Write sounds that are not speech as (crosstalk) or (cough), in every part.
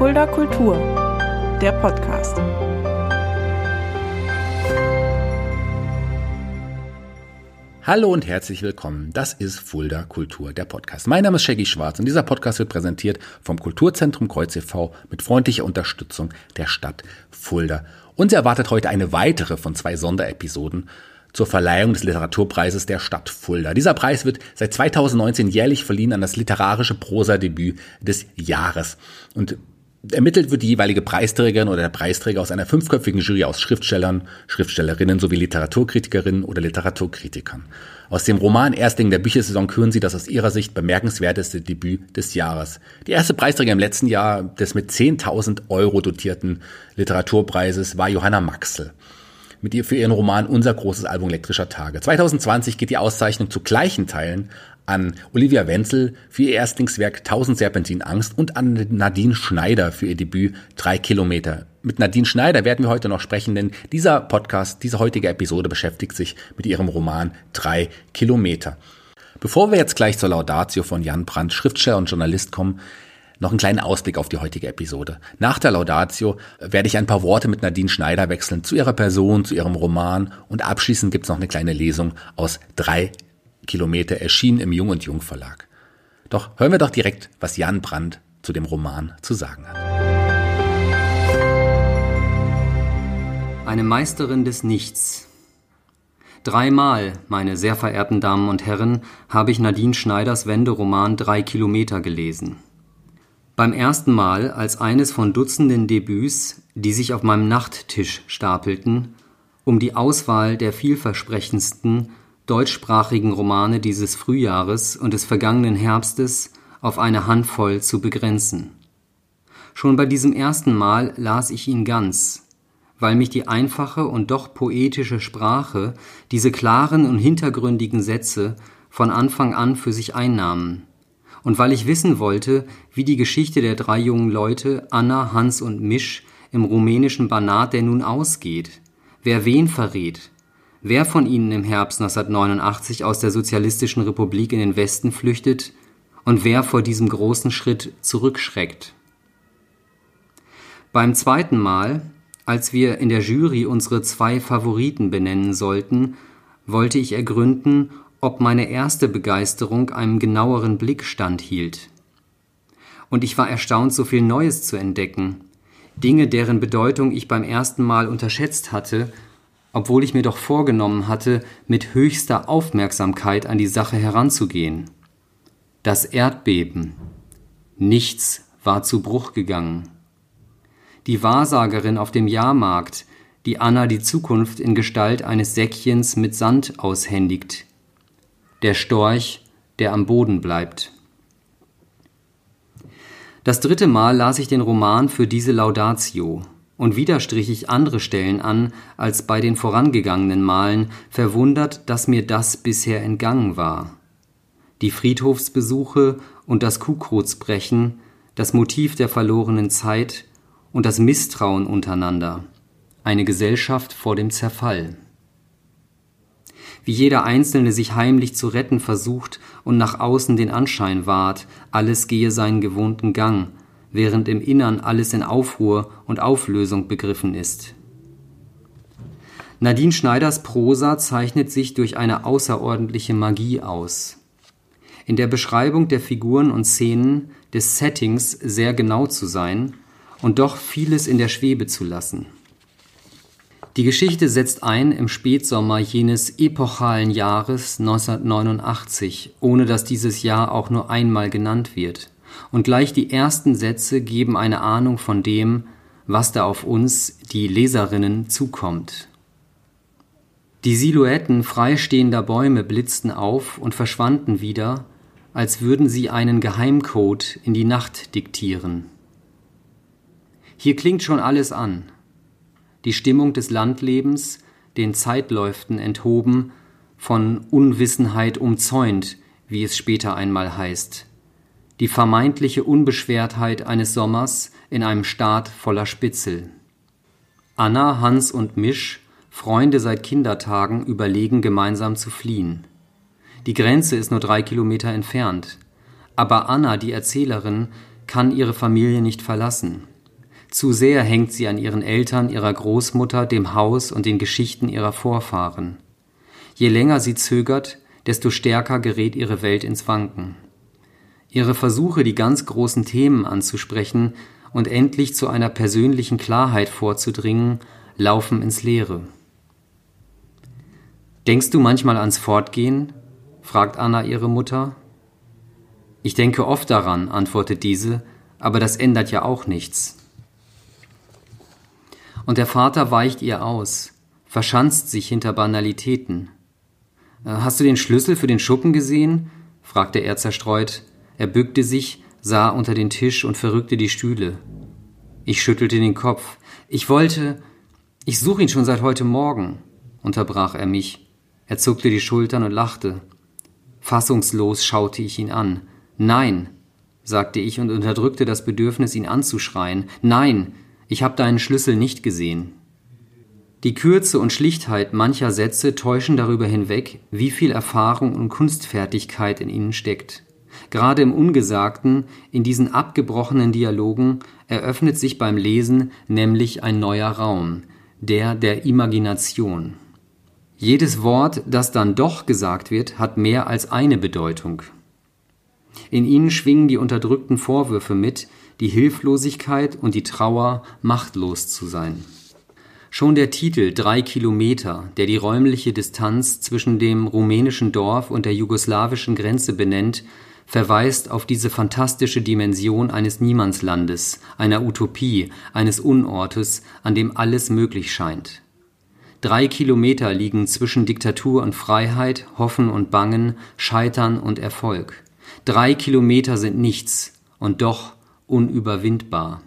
Fulda Kultur, der Podcast. Hallo und herzlich willkommen. Das ist Fulda Kultur, der Podcast. Mein Name ist Shaggy Schwarz und dieser Podcast wird präsentiert vom Kulturzentrum Kreuz e.V. mit freundlicher Unterstützung der Stadt Fulda. Uns erwartet heute eine weitere von zwei Sonderepisoden zur Verleihung des Literaturpreises der Stadt Fulda. Dieser Preis wird seit 2019 jährlich verliehen an das literarische Prosadebüt des Jahres. Und Ermittelt wird die jeweilige Preisträgerin oder der Preisträger aus einer fünfköpfigen Jury aus Schriftstellern, Schriftstellerinnen sowie Literaturkritikerinnen oder Literaturkritikern. Aus dem Roman Erstling der Büchersaison küren sie das aus ihrer Sicht bemerkenswerteste Debüt des Jahres. Die erste Preisträger im letzten Jahr des mit 10.000 Euro dotierten Literaturpreises war Johanna Maxel mit ihr für ihren Roman Unser großes Album elektrischer Tage. 2020 geht die Auszeichnung zu gleichen Teilen an Olivia Wenzel für ihr Erstlingswerk 1000 Serpentin Angst und an Nadine Schneider für ihr Debüt Drei Kilometer. Mit Nadine Schneider werden wir heute noch sprechen, denn dieser Podcast, diese heutige Episode beschäftigt sich mit ihrem Roman Drei Kilometer. Bevor wir jetzt gleich zur Laudatio von Jan Brandt, Schriftsteller und Journalist kommen, noch einen kleinen Ausblick auf die heutige Episode. Nach der Laudatio werde ich ein paar Worte mit Nadine Schneider wechseln zu ihrer Person, zu ihrem Roman und abschließend gibt es noch eine kleine Lesung aus drei Kilometer erschienen im Jung und Jung Verlag. Doch hören wir doch direkt, was Jan Brandt zu dem Roman zu sagen hat. Eine Meisterin des Nichts. Dreimal, meine sehr verehrten Damen und Herren, habe ich Nadine Schneiders Wenderoman Drei Kilometer gelesen. Beim ersten Mal als eines von Dutzenden Debüts, die sich auf meinem Nachttisch stapelten, um die Auswahl der vielversprechendsten deutschsprachigen Romane dieses Frühjahres und des vergangenen Herbstes auf eine Handvoll zu begrenzen. Schon bei diesem ersten Mal las ich ihn ganz, weil mich die einfache und doch poetische Sprache, diese klaren und hintergründigen Sätze von Anfang an für sich einnahmen, und weil ich wissen wollte, wie die Geschichte der drei jungen Leute Anna, Hans und Misch im rumänischen Banat denn nun ausgeht, wer wen verrät, wer von ihnen im Herbst 1989 aus der Sozialistischen Republik in den Westen flüchtet und wer vor diesem großen Schritt zurückschreckt. Beim zweiten Mal, als wir in der Jury unsere zwei Favoriten benennen sollten, wollte ich ergründen, ob meine erste Begeisterung einem genaueren Blick standhielt. Und ich war erstaunt, so viel Neues zu entdecken, Dinge, deren Bedeutung ich beim ersten Mal unterschätzt hatte obwohl ich mir doch vorgenommen hatte, mit höchster Aufmerksamkeit an die Sache heranzugehen. Das Erdbeben. Nichts war zu Bruch gegangen. Die Wahrsagerin auf dem Jahrmarkt, die Anna die Zukunft in Gestalt eines Säckchens mit Sand aushändigt. Der Storch, der am Boden bleibt. Das dritte Mal las ich den Roman für diese Laudatio und wieder strich ich andere Stellen an als bei den vorangegangenen Malen, verwundert, dass mir das bisher entgangen war. Die Friedhofsbesuche und das Kuhkrotzbrechen, das Motiv der verlorenen Zeit und das Misstrauen untereinander, eine Gesellschaft vor dem Zerfall. Wie jeder Einzelne sich heimlich zu retten versucht und nach außen den Anschein wahrt, alles gehe seinen gewohnten Gang, während im Innern alles in Aufruhr und Auflösung begriffen ist. Nadine Schneiders Prosa zeichnet sich durch eine außerordentliche Magie aus. In der Beschreibung der Figuren und Szenen, des Settings sehr genau zu sein und doch vieles in der Schwebe zu lassen. Die Geschichte setzt ein im Spätsommer jenes epochalen Jahres 1989, ohne dass dieses Jahr auch nur einmal genannt wird und gleich die ersten Sätze geben eine Ahnung von dem, was da auf uns, die Leserinnen, zukommt. Die Silhouetten freistehender Bäume blitzten auf und verschwanden wieder, als würden sie einen Geheimcode in die Nacht diktieren. Hier klingt schon alles an. Die Stimmung des Landlebens, den Zeitläuften enthoben, von Unwissenheit umzäunt, wie es später einmal heißt die vermeintliche Unbeschwertheit eines Sommers in einem Staat voller Spitzel. Anna, Hans und Misch, Freunde seit Kindertagen, überlegen gemeinsam zu fliehen. Die Grenze ist nur drei Kilometer entfernt, aber Anna, die Erzählerin, kann ihre Familie nicht verlassen. Zu sehr hängt sie an ihren Eltern, ihrer Großmutter, dem Haus und den Geschichten ihrer Vorfahren. Je länger sie zögert, desto stärker gerät ihre Welt ins Wanken. Ihre Versuche, die ganz großen Themen anzusprechen und endlich zu einer persönlichen Klarheit vorzudringen, laufen ins Leere. Denkst du manchmal ans Fortgehen? fragt Anna ihre Mutter. Ich denke oft daran, antwortet diese, aber das ändert ja auch nichts. Und der Vater weicht ihr aus, verschanzt sich hinter Banalitäten. Äh, hast du den Schlüssel für den Schuppen gesehen? fragte er zerstreut. Er bückte sich, sah unter den Tisch und verrückte die Stühle. Ich schüttelte den Kopf. Ich wollte. Ich suche ihn schon seit heute Morgen, unterbrach er mich. Er zuckte die Schultern und lachte. Fassungslos schaute ich ihn an. Nein, sagte ich und unterdrückte das Bedürfnis, ihn anzuschreien. Nein, ich habe deinen Schlüssel nicht gesehen. Die Kürze und Schlichtheit mancher Sätze täuschen darüber hinweg, wie viel Erfahrung und Kunstfertigkeit in ihnen steckt. Gerade im Ungesagten, in diesen abgebrochenen Dialogen, eröffnet sich beim Lesen nämlich ein neuer Raum, der der Imagination. Jedes Wort, das dann doch gesagt wird, hat mehr als eine Bedeutung. In ihnen schwingen die unterdrückten Vorwürfe mit, die Hilflosigkeit und die Trauer, machtlos zu sein. Schon der Titel Drei Kilometer, der die räumliche Distanz zwischen dem rumänischen Dorf und der jugoslawischen Grenze benennt, verweist auf diese fantastische Dimension eines Niemandslandes, einer Utopie, eines Unortes, an dem alles möglich scheint. Drei Kilometer liegen zwischen Diktatur und Freiheit, Hoffen und Bangen, Scheitern und Erfolg. Drei Kilometer sind nichts und doch unüberwindbar.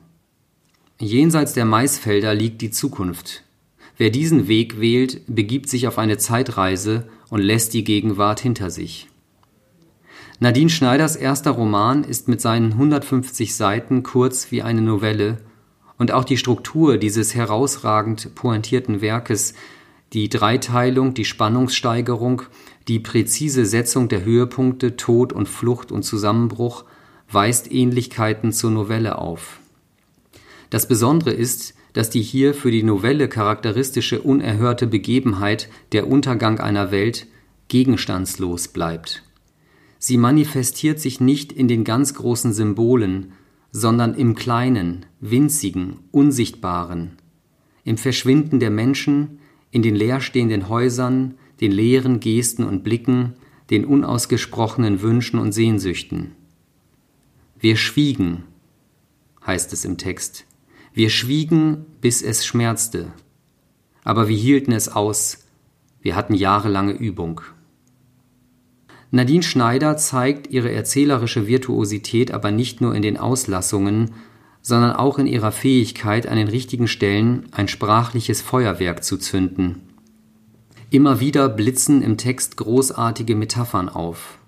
Jenseits der Maisfelder liegt die Zukunft. Wer diesen Weg wählt, begibt sich auf eine Zeitreise und lässt die Gegenwart hinter sich. Nadine Schneiders erster Roman ist mit seinen 150 Seiten kurz wie eine Novelle und auch die Struktur dieses herausragend pointierten Werkes, die Dreiteilung, die Spannungssteigerung, die präzise Setzung der Höhepunkte Tod und Flucht und Zusammenbruch weist Ähnlichkeiten zur Novelle auf. Das Besondere ist, dass die hier für die Novelle charakteristische unerhörte Begebenheit, der Untergang einer Welt, gegenstandslos bleibt. Sie manifestiert sich nicht in den ganz großen Symbolen, sondern im Kleinen, Winzigen, Unsichtbaren, im Verschwinden der Menschen, in den leerstehenden Häusern, den leeren Gesten und Blicken, den unausgesprochenen Wünschen und Sehnsüchten. Wir schwiegen, heißt es im Text. Wir schwiegen, bis es schmerzte. Aber wir hielten es aus. Wir hatten jahrelange Übung. Nadine Schneider zeigt ihre erzählerische Virtuosität aber nicht nur in den Auslassungen, sondern auch in ihrer Fähigkeit, an den richtigen Stellen ein sprachliches Feuerwerk zu zünden. Immer wieder blitzen im Text großartige Metaphern auf.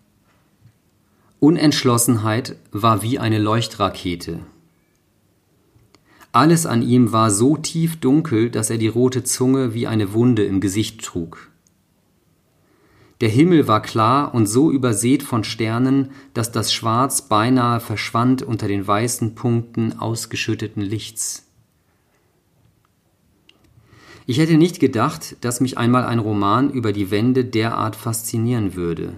Unentschlossenheit war wie eine Leuchtrakete. Alles an ihm war so tief dunkel, dass er die rote Zunge wie eine Wunde im Gesicht trug. Der Himmel war klar und so übersät von Sternen, dass das Schwarz beinahe verschwand unter den weißen Punkten ausgeschütteten Lichts. Ich hätte nicht gedacht, dass mich einmal ein Roman über die Wende derart faszinieren würde.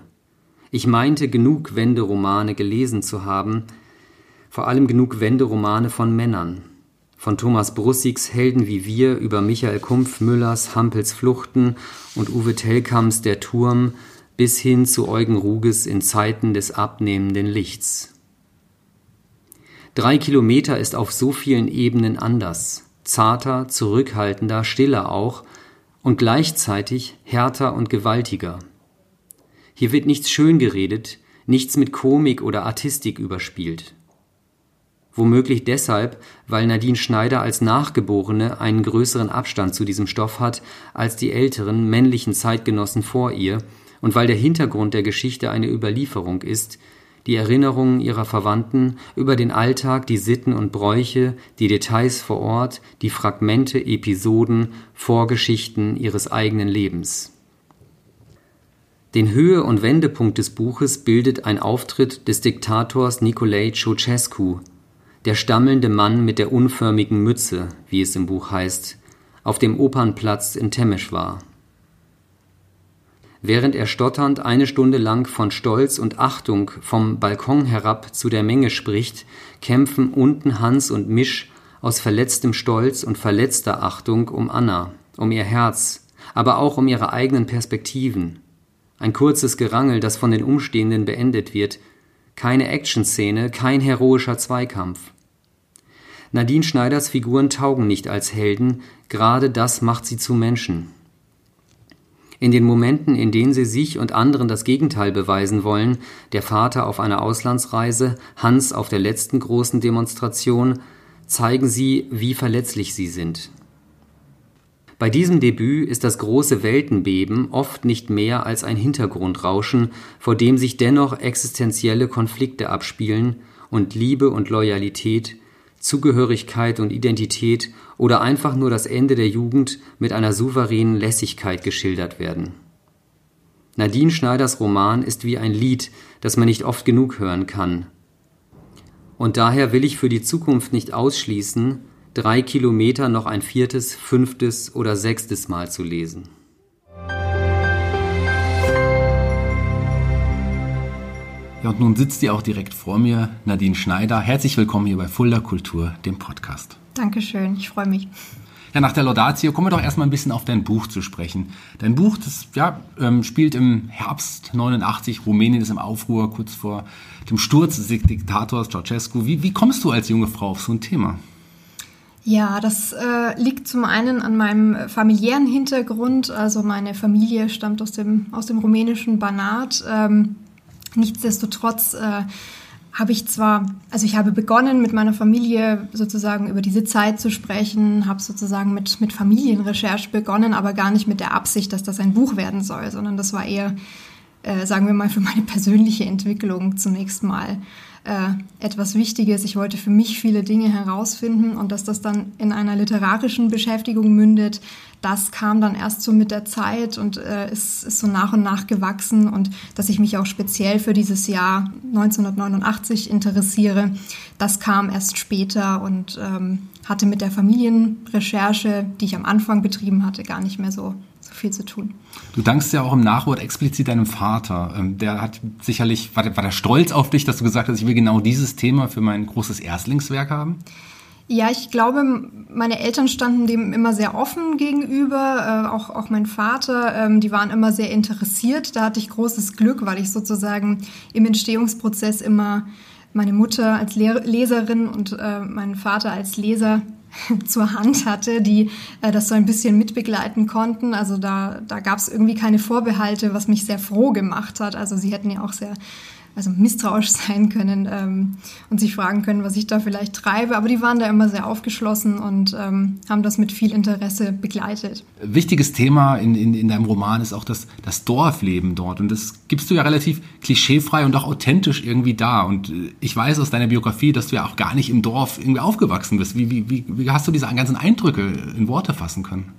Ich meinte, genug Wenderomane gelesen zu haben, vor allem genug Wenderomane von Männern. Von Thomas Brussigs Helden wie wir über Michael Kumpf Müllers Hampels Fluchten und Uwe Tellkamps Der Turm bis hin zu Eugen Ruges in Zeiten des abnehmenden Lichts. Drei Kilometer ist auf so vielen Ebenen anders, zarter, zurückhaltender, stiller auch und gleichzeitig härter und gewaltiger. Hier wird nichts schön geredet, nichts mit Komik oder Artistik überspielt. Womöglich deshalb, weil Nadine Schneider als Nachgeborene einen größeren Abstand zu diesem Stoff hat als die älteren männlichen Zeitgenossen vor ihr und weil der Hintergrund der Geschichte eine Überlieferung ist, die Erinnerungen ihrer Verwandten über den Alltag, die Sitten und Bräuche, die Details vor Ort, die Fragmente, Episoden, Vorgeschichten ihres eigenen Lebens. Den Höhe- und Wendepunkt des Buches bildet ein Auftritt des Diktators Nicolae Ceausescu, der stammelnde Mann mit der unförmigen Mütze, wie es im Buch heißt, auf dem Opernplatz in Temeschwar. Während er stotternd eine Stunde lang von Stolz und Achtung vom Balkon herab zu der Menge spricht, kämpfen unten Hans und Misch aus verletztem Stolz und verletzter Achtung um Anna, um ihr Herz, aber auch um ihre eigenen Perspektiven. Ein kurzes Gerangel, das von den Umstehenden beendet wird, keine Actionszene, kein heroischer Zweikampf. Nadine Schneiders Figuren taugen nicht als Helden, gerade das macht sie zu Menschen. In den Momenten, in denen sie sich und anderen das Gegenteil beweisen wollen, der Vater auf einer Auslandsreise, Hans auf der letzten großen Demonstration, zeigen sie, wie verletzlich sie sind. Bei diesem Debüt ist das große Weltenbeben oft nicht mehr als ein Hintergrundrauschen, vor dem sich dennoch existenzielle Konflikte abspielen und Liebe und Loyalität Zugehörigkeit und Identität oder einfach nur das Ende der Jugend mit einer souveränen Lässigkeit geschildert werden. Nadine Schneiders Roman ist wie ein Lied, das man nicht oft genug hören kann. Und daher will ich für die Zukunft nicht ausschließen, drei Kilometer noch ein viertes, fünftes oder sechstes Mal zu lesen. Ja, und nun sitzt ihr auch direkt vor mir, Nadine Schneider. Herzlich willkommen hier bei Fulda Kultur, dem Podcast. Dankeschön, ich freue mich. Ja, nach der Laudatio kommen wir doch erstmal ein bisschen auf dein Buch zu sprechen. Dein Buch, das ja, ähm, spielt im Herbst 89, Rumänien ist im Aufruhr, kurz vor dem Sturz des Diktators Ceausescu. Wie, wie kommst du als junge Frau auf so ein Thema? Ja, das äh, liegt zum einen an meinem familiären Hintergrund. Also meine Familie stammt aus dem, aus dem rumänischen Banat. Ähm, Nichtsdestotrotz äh, habe ich zwar, also ich habe begonnen mit meiner Familie sozusagen über diese Zeit zu sprechen, habe sozusagen mit, mit Familienrecherche begonnen, aber gar nicht mit der Absicht, dass das ein Buch werden soll, sondern das war eher, äh, sagen wir mal, für meine persönliche Entwicklung zunächst mal äh, etwas Wichtiges. Ich wollte für mich viele Dinge herausfinden und dass das dann in einer literarischen Beschäftigung mündet, das kam dann erst so mit der Zeit und äh, ist, ist so nach und nach gewachsen und dass ich mich auch speziell für dieses Jahr 1989 interessiere, das kam erst später und ähm, hatte mit der Familienrecherche, die ich am Anfang betrieben hatte, gar nicht mehr so, so viel zu tun. Du dankst ja auch im Nachwort explizit deinem Vater. Ähm, der hat sicherlich, war der, war der stolz auf dich, dass du gesagt hast, ich will genau dieses Thema für mein großes Erstlingswerk haben? Ja, ich glaube, meine Eltern standen dem immer sehr offen gegenüber, äh, auch, auch mein Vater, ähm, die waren immer sehr interessiert. Da hatte ich großes Glück, weil ich sozusagen im Entstehungsprozess immer meine Mutter als Le Leserin und äh, meinen Vater als Leser (laughs) zur Hand hatte, die äh, das so ein bisschen mitbegleiten konnten. Also da, da gab es irgendwie keine Vorbehalte, was mich sehr froh gemacht hat. Also sie hätten ja auch sehr also misstrauisch (laughs) sein können ähm, und sich fragen können, was ich da vielleicht treibe. Aber die waren da immer sehr aufgeschlossen und ähm, haben das mit viel Interesse begleitet. Wichtiges Thema in, in, in deinem Roman ist auch das, das Dorfleben dort. Und das gibst du ja relativ klischeefrei und auch authentisch irgendwie da. Und äh, ich weiß aus deiner Biografie, dass du ja auch gar nicht im Dorf irgendwie aufgewachsen bist. Wie, wie, wie, wie hast du diese ganzen Eindrücke in Worte fassen können?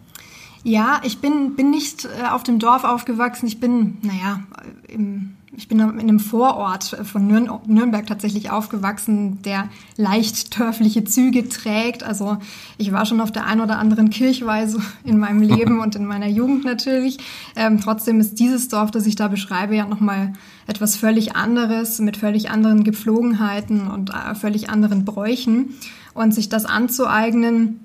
Ja, ich bin, bin nicht äh, auf dem Dorf aufgewachsen. Ich bin, naja, im ich bin in einem Vorort von Nürnberg tatsächlich aufgewachsen, der leicht dörfliche Züge trägt. Also ich war schon auf der einen oder anderen Kirchweise in meinem Leben (laughs) und in meiner Jugend natürlich. Ähm, trotzdem ist dieses Dorf, das ich da beschreibe, ja nochmal etwas völlig anderes, mit völlig anderen Gepflogenheiten und äh, völlig anderen Bräuchen. Und sich das anzueignen,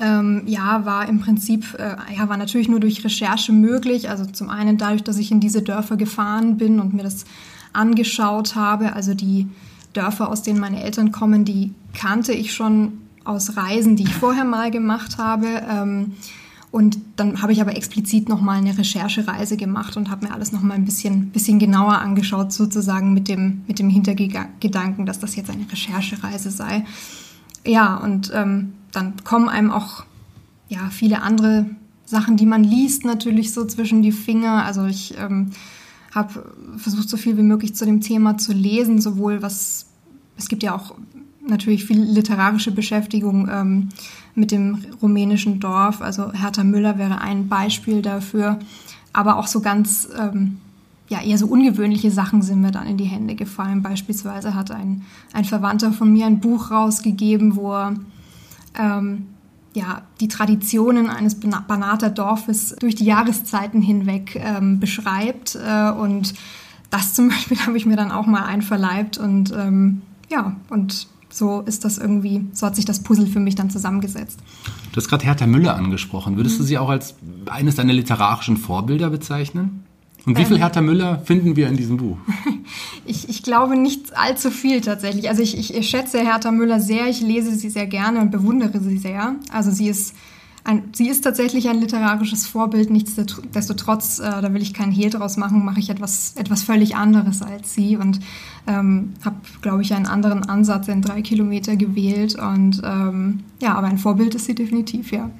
ähm, ja, war im Prinzip, äh, ja, war natürlich nur durch Recherche möglich. Also zum einen dadurch, dass ich in diese Dörfer gefahren bin und mir das angeschaut habe. Also die Dörfer, aus denen meine Eltern kommen, die kannte ich schon aus Reisen, die ich vorher mal gemacht habe. Ähm, und dann habe ich aber explizit nochmal eine Recherchereise gemacht und habe mir alles nochmal ein bisschen, bisschen genauer angeschaut, sozusagen mit dem, mit dem Hintergedanken, dass das jetzt eine Recherchereise sei. Ja, und ähm, dann kommen einem auch ja, viele andere Sachen, die man liest, natürlich so zwischen die Finger. Also ich ähm, habe versucht, so viel wie möglich zu dem Thema zu lesen, sowohl was, es gibt ja auch natürlich viel literarische Beschäftigung ähm, mit dem rumänischen Dorf. Also Hertha Müller wäre ein Beispiel dafür, aber auch so ganz ähm, ja, eher so ungewöhnliche Sachen sind mir dann in die Hände gefallen. Beispielsweise hat ein, ein Verwandter von mir ein Buch rausgegeben, wo er ähm, ja, die Traditionen eines Banater Dorfes durch die Jahreszeiten hinweg ähm, beschreibt. Äh, und das zum (laughs) Beispiel habe ich mir dann auch mal einverleibt. Und ähm, ja, und so ist das irgendwie, so hat sich das Puzzle für mich dann zusammengesetzt. Du hast gerade Hertha Müller angesprochen. Würdest mhm. du sie auch als eines deiner literarischen Vorbilder bezeichnen? Und wie viel ähm. Hertha Müller finden wir in diesem Buch? (laughs) ich, ich glaube nicht allzu viel tatsächlich. Also ich, ich schätze Hertha Müller sehr, ich lese sie sehr gerne und bewundere sie sehr. Also sie ist ein, sie ist tatsächlich ein literarisches Vorbild, nichtsdestotrotz, äh, da will ich keinen Hehl draus machen, mache ich etwas, etwas völlig anderes als sie und ähm, habe, glaube ich, einen anderen Ansatz in drei Kilometer gewählt. Und ähm, ja, aber ein Vorbild ist sie definitiv, ja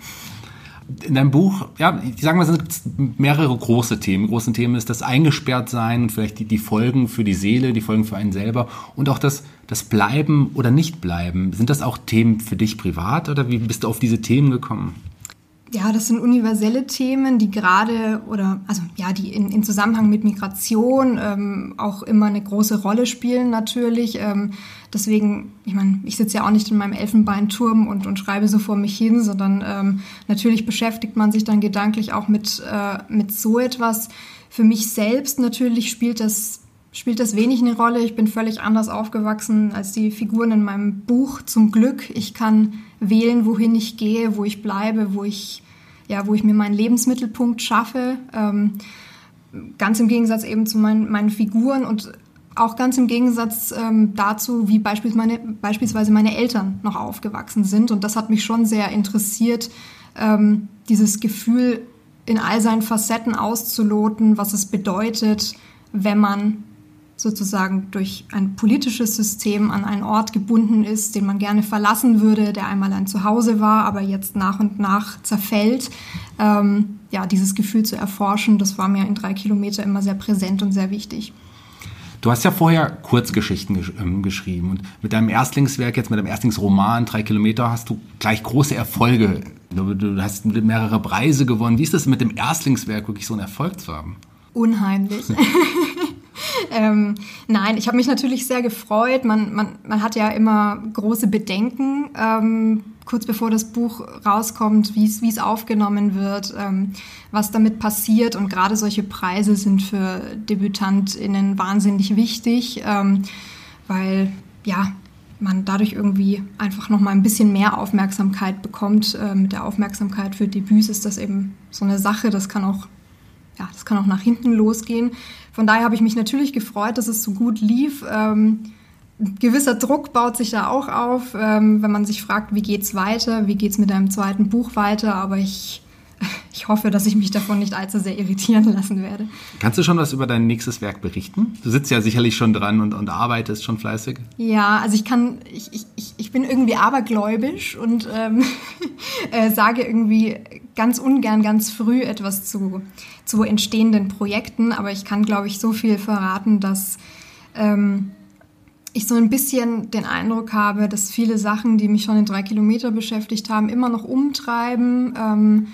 in deinem Buch, ja, ich sage mal, es gibt mehrere große Themen. Großen Themen ist das Eingesperrtsein und vielleicht die, die Folgen für die Seele, die Folgen für einen selber und auch das, das Bleiben oder Nicht-Bleiben. Sind das auch Themen für dich privat oder wie bist du auf diese Themen gekommen? Ja, das sind universelle Themen, die gerade oder also ja, die in, in Zusammenhang mit Migration ähm, auch immer eine große Rolle spielen natürlich. Ähm, deswegen, ich meine, ich sitze ja auch nicht in meinem Elfenbeinturm und, und schreibe so vor mich hin, sondern ähm, natürlich beschäftigt man sich dann gedanklich auch mit, äh, mit so etwas. Für mich selbst natürlich spielt das spielt das wenig eine Rolle. Ich bin völlig anders aufgewachsen als die Figuren in meinem Buch. Zum Glück. Ich kann wählen, wohin ich gehe, wo ich bleibe, wo ich, ja, wo ich mir meinen Lebensmittelpunkt schaffe. Ähm, ganz im Gegensatz eben zu meinen, meinen Figuren und auch ganz im Gegensatz ähm, dazu, wie beispielsweise meine, beispielsweise meine Eltern noch aufgewachsen sind. Und das hat mich schon sehr interessiert, ähm, dieses Gefühl in all seinen Facetten auszuloten, was es bedeutet, wenn man sozusagen durch ein politisches System an einen Ort gebunden ist, den man gerne verlassen würde, der einmal ein Zuhause war, aber jetzt nach und nach zerfällt. Ähm, ja, dieses Gefühl zu erforschen, das war mir in drei Kilometer immer sehr präsent und sehr wichtig. Du hast ja vorher Kurzgeschichten gesch ähm, geschrieben und mit deinem Erstlingswerk, jetzt mit deinem Erstlingsroman, drei Kilometer, hast du gleich große Erfolge. Du, du hast mehrere Preise gewonnen. Wie ist das mit dem Erstlingswerk wirklich so einen Erfolg zu haben? Unheimlich. (laughs) ähm, nein, ich habe mich natürlich sehr gefreut. Man, man, man hat ja immer große Bedenken, ähm, kurz bevor das Buch rauskommt, wie es aufgenommen wird, ähm, was damit passiert. Und gerade solche Preise sind für DebütantInnen wahnsinnig wichtig, ähm, weil ja, man dadurch irgendwie einfach noch mal ein bisschen mehr Aufmerksamkeit bekommt. Äh, mit der Aufmerksamkeit für Debüts ist das eben so eine Sache. Das kann auch ja, das kann auch nach hinten losgehen. Von daher habe ich mich natürlich gefreut, dass es so gut lief. Ähm, gewisser Druck baut sich da auch auf, ähm, wenn man sich fragt, wie geht's weiter, wie geht's mit einem zweiten Buch weiter. Aber ich, (laughs) ich hoffe, dass ich mich davon nicht allzu sehr irritieren lassen werde. Kannst du schon was über dein nächstes Werk berichten? Du sitzt ja sicherlich schon dran und, und arbeitest schon fleißig. Ja, also ich kann, ich, ich, ich bin irgendwie abergläubisch und ähm, (laughs) äh, sage irgendwie ganz ungern ganz früh etwas zu, zu entstehenden Projekten, aber ich kann, glaube ich, so viel verraten, dass ähm, ich so ein bisschen den Eindruck habe, dass viele Sachen, die mich schon in drei Kilometer beschäftigt haben, immer noch umtreiben. Ähm,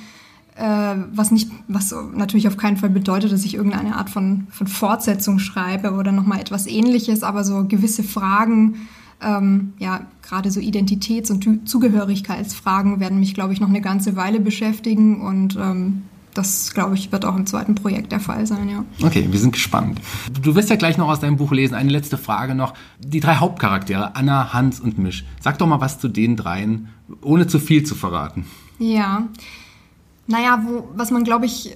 äh, was nicht, was natürlich auf keinen Fall bedeutet, dass ich irgendeine Art von, von Fortsetzung schreibe oder nochmal etwas ähnliches, aber so gewisse Fragen ähm, ja, gerade so Identitäts- und Zugehörigkeitsfragen werden mich, glaube ich, noch eine ganze Weile beschäftigen und ähm, das, glaube ich, wird auch im zweiten Projekt der Fall sein, ja. Okay, wir sind gespannt. Du wirst ja gleich noch aus deinem Buch lesen. Eine letzte Frage noch. Die drei Hauptcharaktere, Anna, Hans und Misch. Sag doch mal was zu den dreien, ohne zu viel zu verraten. Ja. Naja, wo, was man, glaube ich,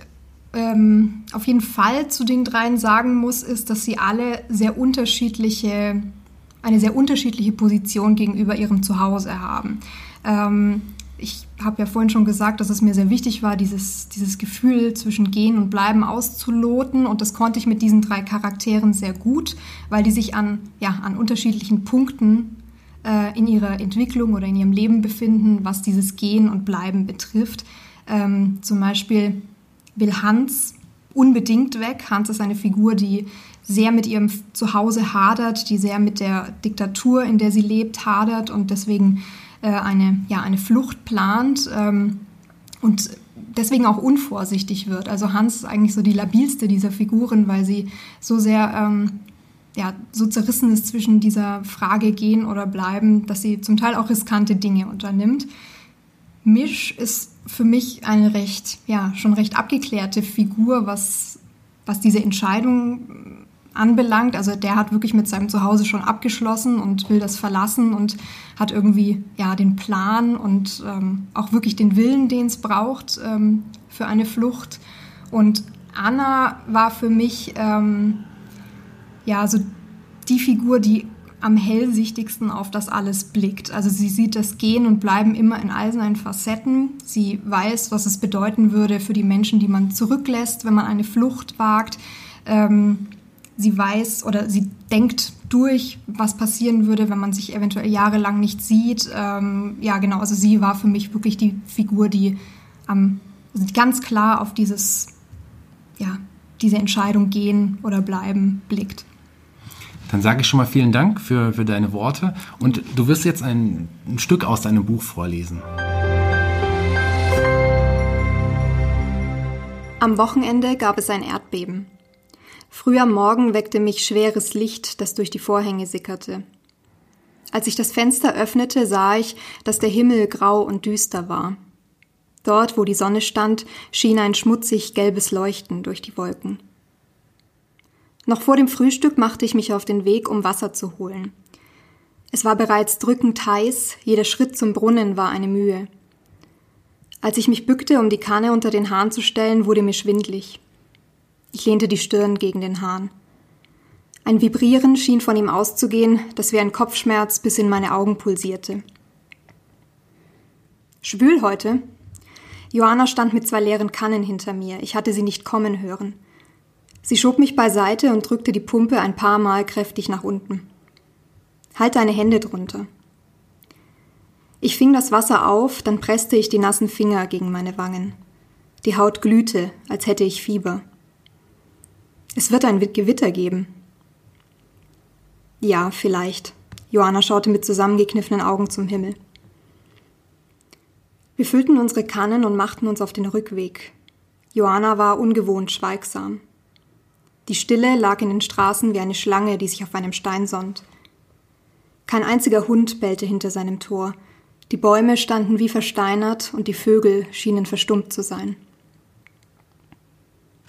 ähm, auf jeden Fall zu den dreien sagen muss, ist, dass sie alle sehr unterschiedliche eine sehr unterschiedliche Position gegenüber ihrem Zuhause haben. Ähm, ich habe ja vorhin schon gesagt, dass es mir sehr wichtig war, dieses, dieses Gefühl zwischen Gehen und Bleiben auszuloten. Und das konnte ich mit diesen drei Charakteren sehr gut, weil die sich an, ja, an unterschiedlichen Punkten äh, in ihrer Entwicklung oder in ihrem Leben befinden, was dieses Gehen und Bleiben betrifft. Ähm, zum Beispiel will Hans unbedingt weg. Hans ist eine Figur, die sehr mit ihrem Zuhause hadert, die sehr mit der Diktatur, in der sie lebt, hadert und deswegen äh, eine, ja, eine Flucht plant. Ähm, und deswegen auch unvorsichtig wird. Also Hans ist eigentlich so die labilste dieser Figuren, weil sie so sehr ähm, ja, so zerrissen ist zwischen dieser Frage gehen oder bleiben, dass sie zum Teil auch riskante Dinge unternimmt. Misch ist für mich eine recht, ja, schon recht abgeklärte Figur, was, was diese Entscheidung anbelangt. Also der hat wirklich mit seinem Zuhause schon abgeschlossen und will das verlassen und hat irgendwie ja den Plan und ähm, auch wirklich den Willen, den es braucht ähm, für eine Flucht. Und Anna war für mich ähm, ja so die Figur, die am hellsichtigsten auf das alles blickt. Also sie sieht das Gehen und Bleiben immer in all seinen Facetten. Sie weiß, was es bedeuten würde für die Menschen, die man zurücklässt, wenn man eine Flucht wagt. Ähm, sie weiß oder sie denkt durch, was passieren würde, wenn man sich eventuell jahrelang nicht sieht. Ähm, ja, genau. Also sie war für mich wirklich die Figur, die am also ganz klar auf dieses, ja, diese Entscheidung gehen oder bleiben blickt. Dann sage ich schon mal vielen Dank für, für deine Worte und du wirst jetzt ein, ein Stück aus deinem Buch vorlesen. Am Wochenende gab es ein Erdbeben. Früh am Morgen weckte mich schweres Licht, das durch die Vorhänge sickerte. Als ich das Fenster öffnete, sah ich, dass der Himmel grau und düster war. Dort, wo die Sonne stand, schien ein schmutzig gelbes Leuchten durch die Wolken. Noch vor dem Frühstück machte ich mich auf den Weg, um Wasser zu holen. Es war bereits drückend heiß, jeder Schritt zum Brunnen war eine Mühe. Als ich mich bückte, um die Kanne unter den Hahn zu stellen, wurde mir schwindlig. Ich lehnte die Stirn gegen den Hahn. Ein Vibrieren schien von ihm auszugehen, das wie ein Kopfschmerz bis in meine Augen pulsierte. Schwül heute? Johanna stand mit zwei leeren Kannen hinter mir. Ich hatte sie nicht kommen hören. Sie schob mich beiseite und drückte die Pumpe ein paar Mal kräftig nach unten. Halt deine Hände drunter. Ich fing das Wasser auf, dann presste ich die nassen Finger gegen meine Wangen. Die Haut glühte, als hätte ich Fieber. Es wird ein Gewitter geben. Ja, vielleicht. Johanna schaute mit zusammengekniffenen Augen zum Himmel. Wir füllten unsere Kannen und machten uns auf den Rückweg. Johanna war ungewohnt schweigsam. Die Stille lag in den Straßen wie eine Schlange, die sich auf einem Stein sonnt. Kein einziger Hund bellte hinter seinem Tor. Die Bäume standen wie versteinert und die Vögel schienen verstummt zu sein.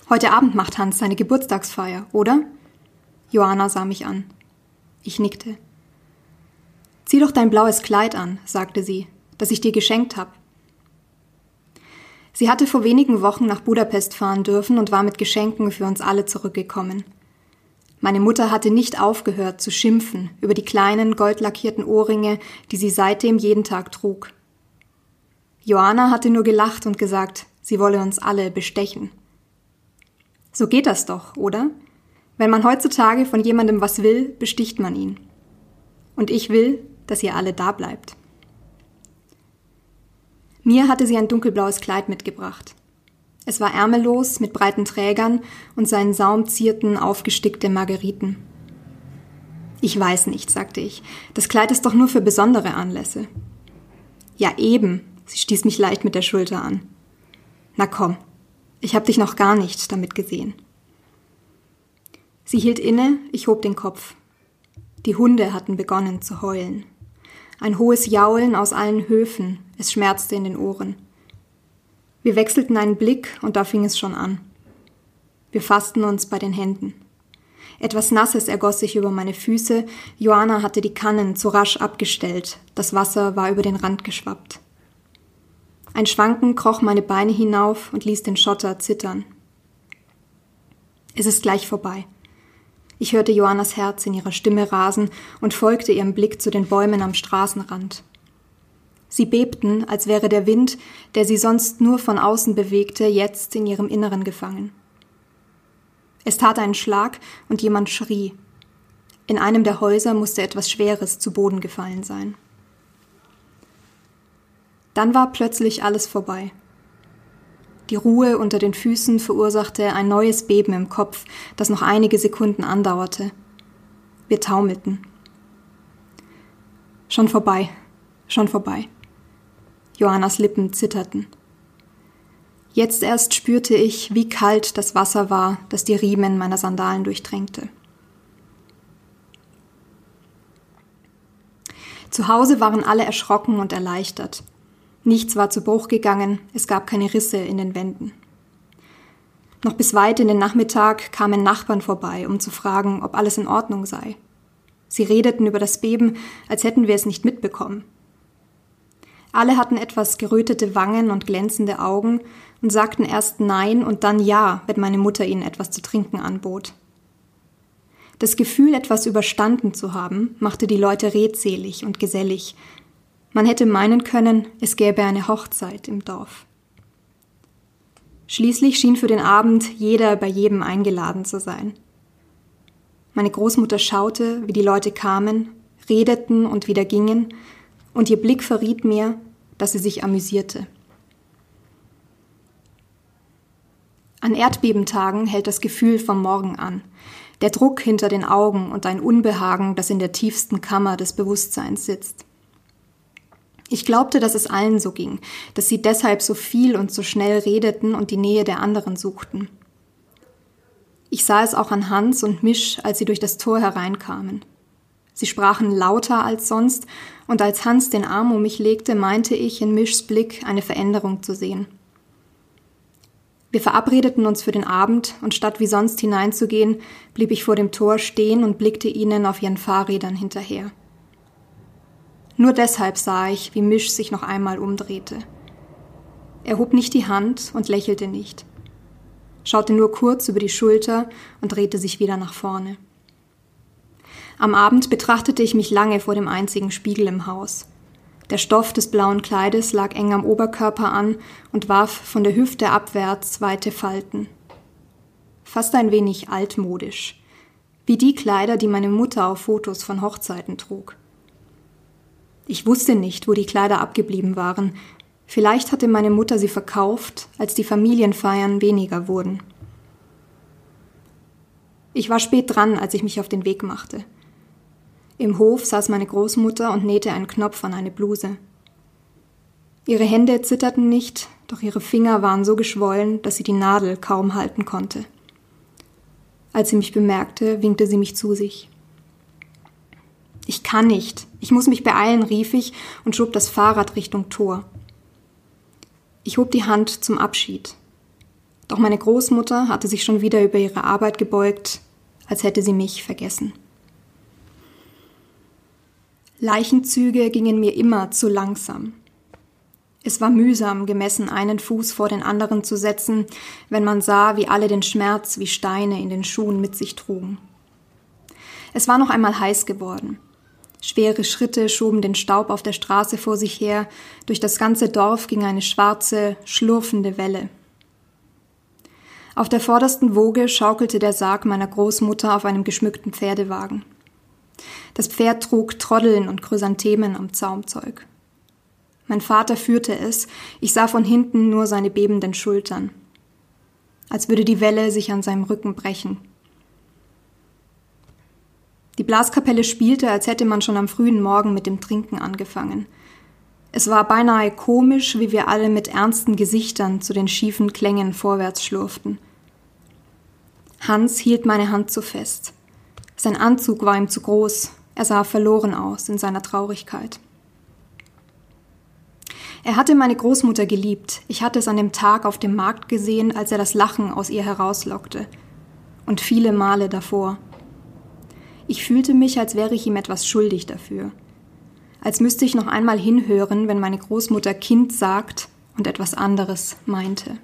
Heute Abend macht Hans seine Geburtstagsfeier, oder? Johanna sah mich an. Ich nickte. Zieh doch dein blaues Kleid an, sagte sie, das ich dir geschenkt habe. Sie hatte vor wenigen Wochen nach Budapest fahren dürfen und war mit Geschenken für uns alle zurückgekommen. Meine Mutter hatte nicht aufgehört zu schimpfen über die kleinen goldlackierten Ohrringe, die sie seitdem jeden Tag trug. Johanna hatte nur gelacht und gesagt, sie wolle uns alle bestechen. So geht das doch, oder? Wenn man heutzutage von jemandem was will, besticht man ihn. Und ich will, dass ihr alle da bleibt. Mir hatte sie ein dunkelblaues Kleid mitgebracht. Es war ärmellos, mit breiten Trägern und seinen Saum zierten aufgestickte Margeriten. Ich weiß nicht, sagte ich. Das Kleid ist doch nur für besondere Anlässe. Ja, eben. Sie stieß mich leicht mit der Schulter an. Na komm, ich hab dich noch gar nicht damit gesehen. Sie hielt inne, ich hob den Kopf. Die Hunde hatten begonnen zu heulen. Ein hohes Jaulen aus allen Höfen, es schmerzte in den Ohren. Wir wechselten einen Blick und da fing es schon an. Wir fassten uns bei den Händen. Etwas Nasses ergoss sich über meine Füße, Joanna hatte die Kannen zu rasch abgestellt, das Wasser war über den Rand geschwappt. Ein Schwanken kroch meine Beine hinauf und ließ den Schotter zittern. Es ist gleich vorbei. Ich hörte Johannas Herz in ihrer Stimme rasen und folgte ihrem Blick zu den Bäumen am Straßenrand. Sie bebten, als wäre der Wind, der sie sonst nur von außen bewegte, jetzt in ihrem Inneren gefangen. Es tat einen Schlag und jemand schrie. In einem der Häuser musste etwas Schweres zu Boden gefallen sein. Dann war plötzlich alles vorbei. Die Ruhe unter den Füßen verursachte ein neues Beben im Kopf, das noch einige Sekunden andauerte. Wir taumelten. Schon vorbei, schon vorbei. Johannas Lippen zitterten. Jetzt erst spürte ich, wie kalt das Wasser war, das die Riemen meiner Sandalen durchtränkte. Zu Hause waren alle erschrocken und erleichtert. Nichts war zu Bruch gegangen, es gab keine Risse in den Wänden. Noch bis weit in den Nachmittag kamen Nachbarn vorbei, um zu fragen, ob alles in Ordnung sei. Sie redeten über das Beben, als hätten wir es nicht mitbekommen. Alle hatten etwas gerötete Wangen und glänzende Augen und sagten erst Nein und dann Ja, wenn meine Mutter ihnen etwas zu trinken anbot. Das Gefühl, etwas überstanden zu haben, machte die Leute redselig und gesellig. Man hätte meinen können, es gäbe eine Hochzeit im Dorf. Schließlich schien für den Abend jeder bei jedem eingeladen zu sein. Meine Großmutter schaute, wie die Leute kamen, redeten und wieder gingen, und ihr Blick verriet mir, dass sie sich amüsierte. An Erdbebentagen hält das Gefühl vom Morgen an, der Druck hinter den Augen und ein Unbehagen, das in der tiefsten Kammer des Bewusstseins sitzt. Ich glaubte, dass es allen so ging, dass sie deshalb so viel und so schnell redeten und die Nähe der anderen suchten. Ich sah es auch an Hans und Misch, als sie durch das Tor hereinkamen. Sie sprachen lauter als sonst, und als Hans den Arm um mich legte, meinte ich in Mischs Blick eine Veränderung zu sehen. Wir verabredeten uns für den Abend, und statt wie sonst hineinzugehen, blieb ich vor dem Tor stehen und blickte ihnen auf ihren Fahrrädern hinterher. Nur deshalb sah ich, wie Misch sich noch einmal umdrehte. Er hob nicht die Hand und lächelte nicht, schaute nur kurz über die Schulter und drehte sich wieder nach vorne. Am Abend betrachtete ich mich lange vor dem einzigen Spiegel im Haus. Der Stoff des blauen Kleides lag eng am Oberkörper an und warf von der Hüfte abwärts weite Falten. Fast ein wenig altmodisch, wie die Kleider, die meine Mutter auf Fotos von Hochzeiten trug. Ich wusste nicht, wo die Kleider abgeblieben waren. Vielleicht hatte meine Mutter sie verkauft, als die Familienfeiern weniger wurden. Ich war spät dran, als ich mich auf den Weg machte. Im Hof saß meine Großmutter und nähte einen Knopf an eine Bluse. Ihre Hände zitterten nicht, doch ihre Finger waren so geschwollen, dass sie die Nadel kaum halten konnte. Als sie mich bemerkte, winkte sie mich zu sich. Ich kann nicht. Ich muss mich beeilen, rief ich und schob das Fahrrad Richtung Tor. Ich hob die Hand zum Abschied. Doch meine Großmutter hatte sich schon wieder über ihre Arbeit gebeugt, als hätte sie mich vergessen. Leichenzüge gingen mir immer zu langsam. Es war mühsam, gemessen einen Fuß vor den anderen zu setzen, wenn man sah, wie alle den Schmerz wie Steine in den Schuhen mit sich trugen. Es war noch einmal heiß geworden. Schwere Schritte schoben den Staub auf der Straße vor sich her, durch das ganze Dorf ging eine schwarze, schlurfende Welle. Auf der vordersten Woge schaukelte der Sarg meiner Großmutter auf einem geschmückten Pferdewagen. Das Pferd trug Troddeln und Chrysanthemen am Zaumzeug. Mein Vater führte es, ich sah von hinten nur seine bebenden Schultern, als würde die Welle sich an seinem Rücken brechen. Die Blaskapelle spielte, als hätte man schon am frühen Morgen mit dem Trinken angefangen. Es war beinahe komisch, wie wir alle mit ernsten Gesichtern zu den schiefen Klängen vorwärts schlurften. Hans hielt meine Hand zu fest. Sein Anzug war ihm zu groß, er sah verloren aus in seiner Traurigkeit. Er hatte meine Großmutter geliebt, ich hatte es an dem Tag auf dem Markt gesehen, als er das Lachen aus ihr herauslockte, und viele Male davor. Ich fühlte mich, als wäre ich ihm etwas schuldig dafür, als müsste ich noch einmal hinhören, wenn meine Großmutter Kind sagt und etwas anderes meinte.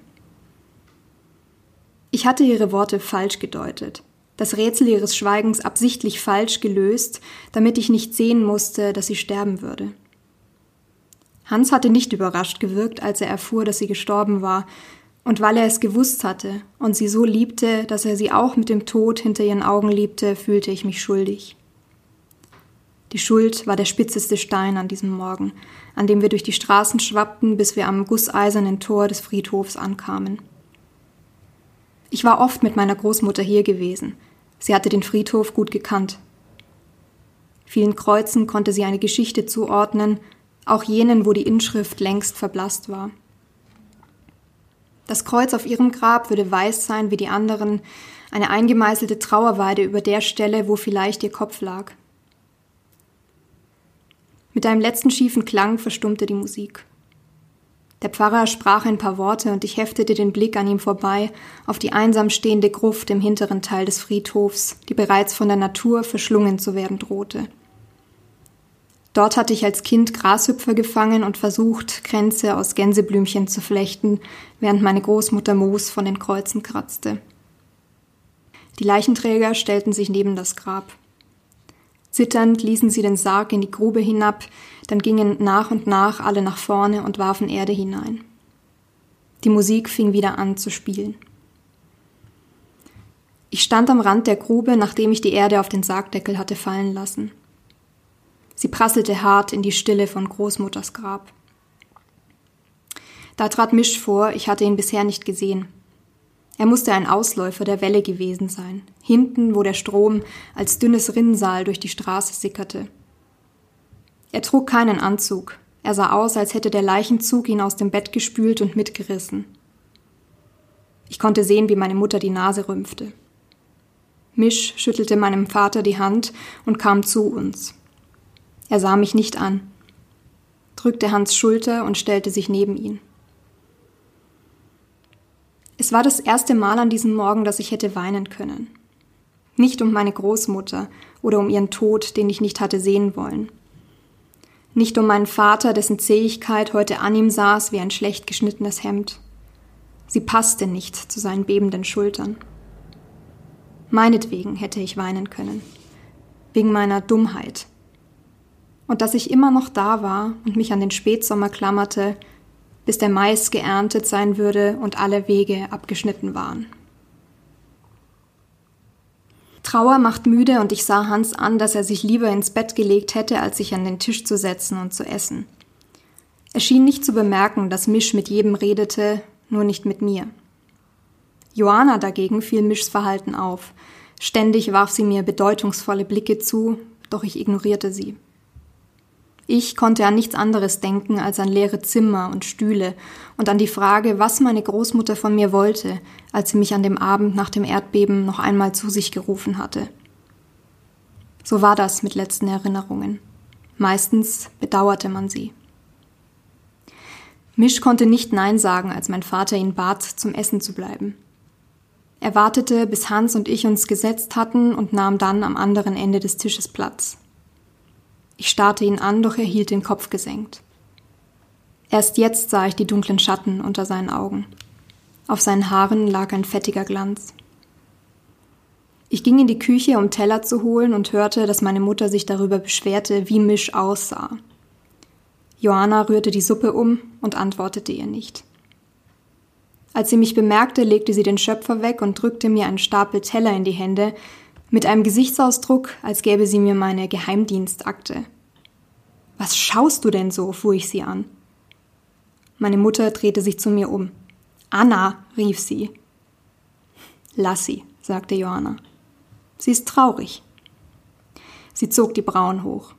Ich hatte ihre Worte falsch gedeutet das Rätsel ihres Schweigens absichtlich falsch gelöst, damit ich nicht sehen musste, dass sie sterben würde. Hans hatte nicht überrascht gewirkt, als er erfuhr, dass sie gestorben war, und weil er es gewusst hatte und sie so liebte, dass er sie auch mit dem Tod hinter ihren Augen liebte, fühlte ich mich schuldig. Die Schuld war der spitzeste Stein an diesem Morgen, an dem wir durch die Straßen schwappten, bis wir am gusseisernen Tor des Friedhofs ankamen. Ich war oft mit meiner Großmutter hier gewesen. Sie hatte den Friedhof gut gekannt. Vielen Kreuzen konnte sie eine Geschichte zuordnen, auch jenen, wo die Inschrift längst verblasst war. Das Kreuz auf ihrem Grab würde weiß sein wie die anderen, eine eingemeißelte Trauerweide über der Stelle, wo vielleicht ihr Kopf lag. Mit einem letzten schiefen Klang verstummte die Musik. Der Pfarrer sprach ein paar Worte und ich heftete den Blick an ihm vorbei auf die einsam stehende Gruft im hinteren Teil des Friedhofs, die bereits von der Natur verschlungen zu werden drohte. Dort hatte ich als Kind Grashüpfer gefangen und versucht, Kränze aus Gänseblümchen zu flechten, während meine Großmutter Moos von den Kreuzen kratzte. Die Leichenträger stellten sich neben das Grab. Zitternd ließen sie den Sarg in die Grube hinab, dann gingen nach und nach alle nach vorne und warfen Erde hinein. Die Musik fing wieder an zu spielen. Ich stand am Rand der Grube, nachdem ich die Erde auf den Sargdeckel hatte fallen lassen. Sie prasselte hart in die Stille von Großmutters Grab. Da trat Misch vor, ich hatte ihn bisher nicht gesehen. Er musste ein Ausläufer der Welle gewesen sein, hinten, wo der Strom als dünnes Rinnsal durch die Straße sickerte. Er trug keinen Anzug, er sah aus, als hätte der Leichenzug ihn aus dem Bett gespült und mitgerissen. Ich konnte sehen, wie meine Mutter die Nase rümpfte. Misch schüttelte meinem Vater die Hand und kam zu uns. Er sah mich nicht an, drückte Hans Schulter und stellte sich neben ihn. Es war das erste Mal an diesem Morgen, dass ich hätte weinen können. Nicht um meine Großmutter oder um ihren Tod, den ich nicht hatte sehen wollen. Nicht um meinen Vater, dessen Zähigkeit heute an ihm saß wie ein schlecht geschnittenes Hemd. Sie passte nicht zu seinen bebenden Schultern. Meinetwegen hätte ich weinen können. Wegen meiner Dummheit. Und dass ich immer noch da war und mich an den Spätsommer klammerte, bis der Mais geerntet sein würde und alle Wege abgeschnitten waren. Trauer macht müde und ich sah Hans an, dass er sich lieber ins Bett gelegt hätte, als sich an den Tisch zu setzen und zu essen. Er schien nicht zu bemerken, dass Misch mit jedem redete, nur nicht mit mir. Johanna dagegen fiel Mischs Verhalten auf. Ständig warf sie mir bedeutungsvolle Blicke zu, doch ich ignorierte sie. Ich konnte an nichts anderes denken als an leere Zimmer und Stühle und an die Frage, was meine Großmutter von mir wollte, als sie mich an dem Abend nach dem Erdbeben noch einmal zu sich gerufen hatte. So war das mit letzten Erinnerungen. Meistens bedauerte man sie. Misch konnte nicht Nein sagen, als mein Vater ihn bat, zum Essen zu bleiben. Er wartete, bis Hans und ich uns gesetzt hatten und nahm dann am anderen Ende des Tisches Platz. Ich starrte ihn an, doch er hielt den Kopf gesenkt. Erst jetzt sah ich die dunklen Schatten unter seinen Augen. Auf seinen Haaren lag ein fettiger Glanz. Ich ging in die Küche, um Teller zu holen und hörte, dass meine Mutter sich darüber beschwerte, wie Misch aussah. Johanna rührte die Suppe um und antwortete ihr nicht. Als sie mich bemerkte, legte sie den Schöpfer weg und drückte mir einen Stapel Teller in die Hände, mit einem Gesichtsausdruck, als gäbe sie mir meine Geheimdienstakte. Was schaust du denn so? fuhr ich sie an. Meine Mutter drehte sich zu mir um. Anna, rief sie. Lass sie, sagte Johanna. Sie ist traurig. Sie zog die Brauen hoch.